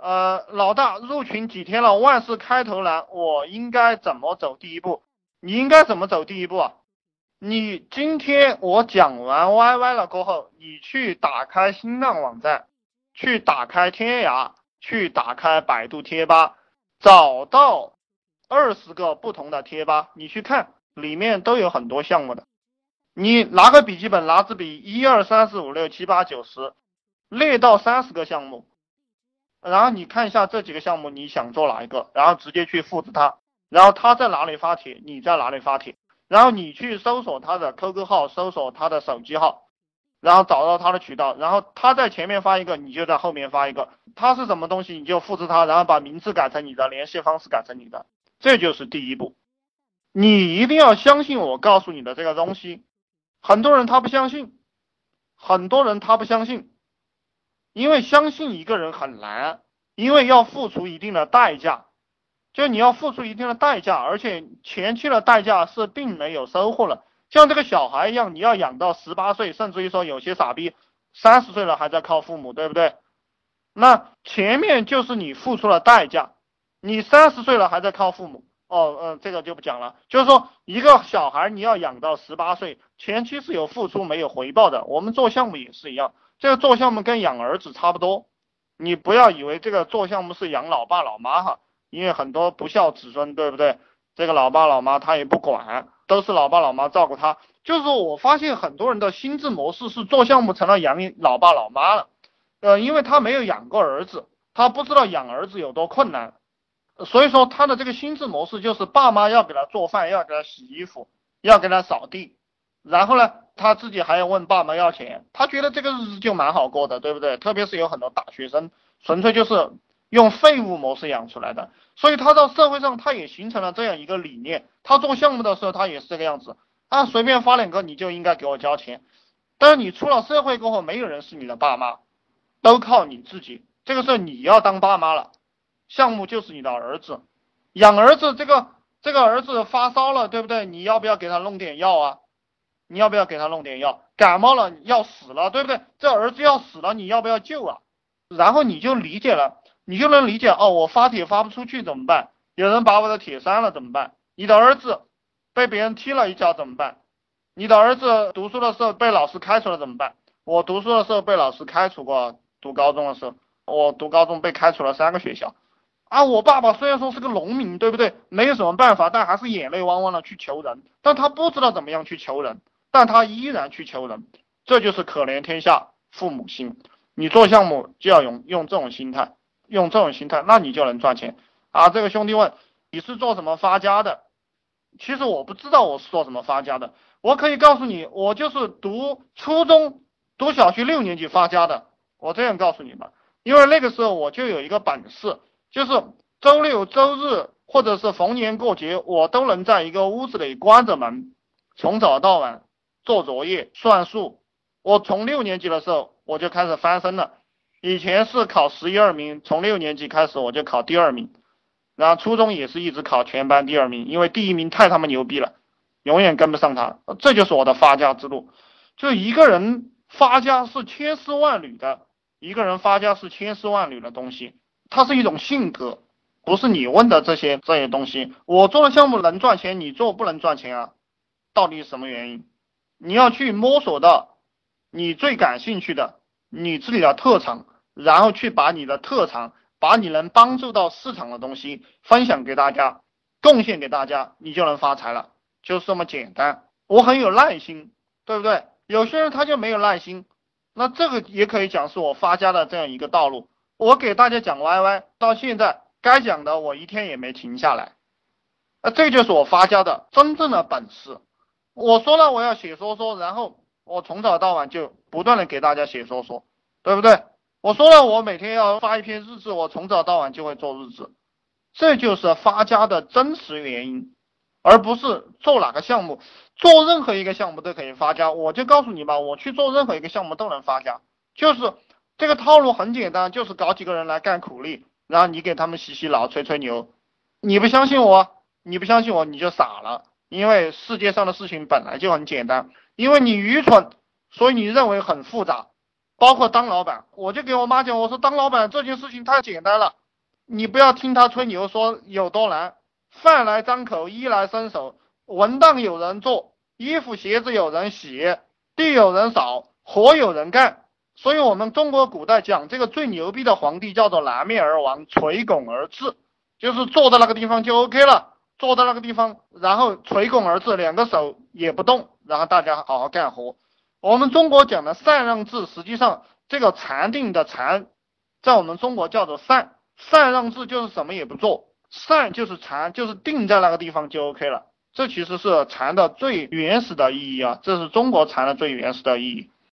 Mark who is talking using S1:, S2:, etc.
S1: 呃，老大入群几天了？万事开头难，我应该怎么走第一步？你应该怎么走第一步啊？你今天我讲完 YY 了过后，你去打开新浪网站，去打开天涯，去打开百度贴吧，找到二十个不同的贴吧，你去看，里面都有很多项目的。你拿个笔记本，拿支笔，一二三四五六七八九十，列到三十个项目。然后你看一下这几个项目，你想做哪一个，然后直接去复制它，然后他在哪里发帖，你在哪里发帖，然后你去搜索他的 QQ 号，搜索他的手机号，然后找到他的渠道，然后他在前面发一个，你就在后面发一个，他是什么东西你就复制他，然后把名字改成你的，联系方式改成你的，这就是第一步。你一定要相信我告诉你的这个东西，很多人他不相信，很多人他不相信。因为相信一个人很难，因为要付出一定的代价，就你要付出一定的代价，而且前期的代价是并没有收获了。像这个小孩一样，你要养到十八岁，甚至于说有些傻逼三十岁了还在靠父母，对不对？那前面就是你付出了代价，你三十岁了还在靠父母，哦，嗯，这个就不讲了。就是说一个小孩你要养到十八岁，前期是有付出没有回报的。我们做项目也是一样。这个做项目跟养儿子差不多，你不要以为这个做项目是养老爸老妈哈，因为很多不孝子孙，对不对？这个老爸老妈他也不管，都是老爸老妈照顾他。就是说我发现很多人的心智模式是做项目成了养老爸老妈了，呃，因为他没有养过儿子，他不知道养儿子有多困难，所以说他的这个心智模式就是爸妈要给他做饭，要给他洗衣服，要给他扫地。然后呢，他自己还要问爸妈要钱，他觉得这个日子就蛮好过的，对不对？特别是有很多大学生，纯粹就是用废物模式养出来的，所以他到社会上他也形成了这样一个理念。他做项目的时候，他也是这个样子啊，随便发两个你就应该给我交钱。但是你出了社会过后，没有人是你的爸妈，都靠你自己。这个时候你要当爸妈了，项目就是你的儿子，养儿子这个这个儿子发烧了，对不对？你要不要给他弄点药啊？你要不要给他弄点药？感冒了要死了，对不对？这儿子要死了，你要不要救啊？然后你就理解了，你就能理解哦。我发帖发不出去怎么办？有人把我的帖删了怎么办？你的儿子被别人踢了一脚怎么办？你的儿子读书的时候被老师开除了怎么办？我读书的时候被老师开除过，读高中的时候，我读高中被开除了三个学校。啊，我爸爸虽然说是个农民，对不对？没有什么办法，但还是眼泪汪汪的去求人，但他不知道怎么样去求人。但他依然去求人，这就是可怜天下父母心。你做项目就要用用这种心态，用这种心态，那你就能赚钱啊！这个兄弟问你是做什么发家的？其实我不知道我是做什么发家的。我可以告诉你，我就是读初中、读小学六年级发家的。我这样告诉你吧，因为那个时候我就有一个本事，就是周六周日或者是逢年过节，我都能在一个屋子里关着门，从早到晚。做作业、算数，我从六年级的时候我就开始翻身了。以前是考十一二名，从六年级开始我就考第二名，然后初中也是一直考全班第二名，因为第一名太他妈牛逼了，永远跟不上他。这就是我的发家之路。就一个人发家是千丝万缕的，一个人发家是千丝万缕的东西，它是一种性格，不是你问的这些这些东西。我做的项目能赚钱，你做不能赚钱啊？到底是什么原因？你要去摸索到你最感兴趣的你自己的特长，然后去把你的特长，把你能帮助到市场的东西分享给大家，贡献给大家，你就能发财了，就是这么简单。我很有耐心，对不对？有些人他就没有耐心，那这个也可以讲是我发家的这样一个道路。我给大家讲 YY，到现在该讲的我一天也没停下来，那这就是我发家的真正的本事。我说了我要写说说，然后我从早到晚就不断的给大家写说说，对不对？我说了我每天要发一篇日志，我从早到晚就会做日志，这就是发家的真实原因，而不是做哪个项目，做任何一个项目都可以发家。我就告诉你吧，我去做任何一个项目都能发家，就是这个套路很简单，就是搞几个人来干苦力，然后你给他们洗洗脑、吹吹牛。你不相信我，你不相信我，你就傻了。因为世界上的事情本来就很简单，因为你愚蠢，所以你认为很复杂。包括当老板，我就给我妈讲，我说当老板这件事情太简单了，你不要听他吹牛说有多难，饭来张口，衣来伸手，文档有人做，衣服鞋子有人洗，地有人扫，活有人干。所以，我们中国古代讲这个最牛逼的皇帝叫做南面而王，垂拱而治，就是坐在那个地方就 OK 了，坐在那个地方，然后垂拱而治，两个手也不动，然后大家好好干活。我们中国讲的禅让制，实际上这个禅定的禅，在我们中国叫做禅，禅让制就是什么也不做，禅就是禅，就是定在那个地方就 OK 了。这其实是禅的最原始的意义啊，这是中国禅的最原始的意义。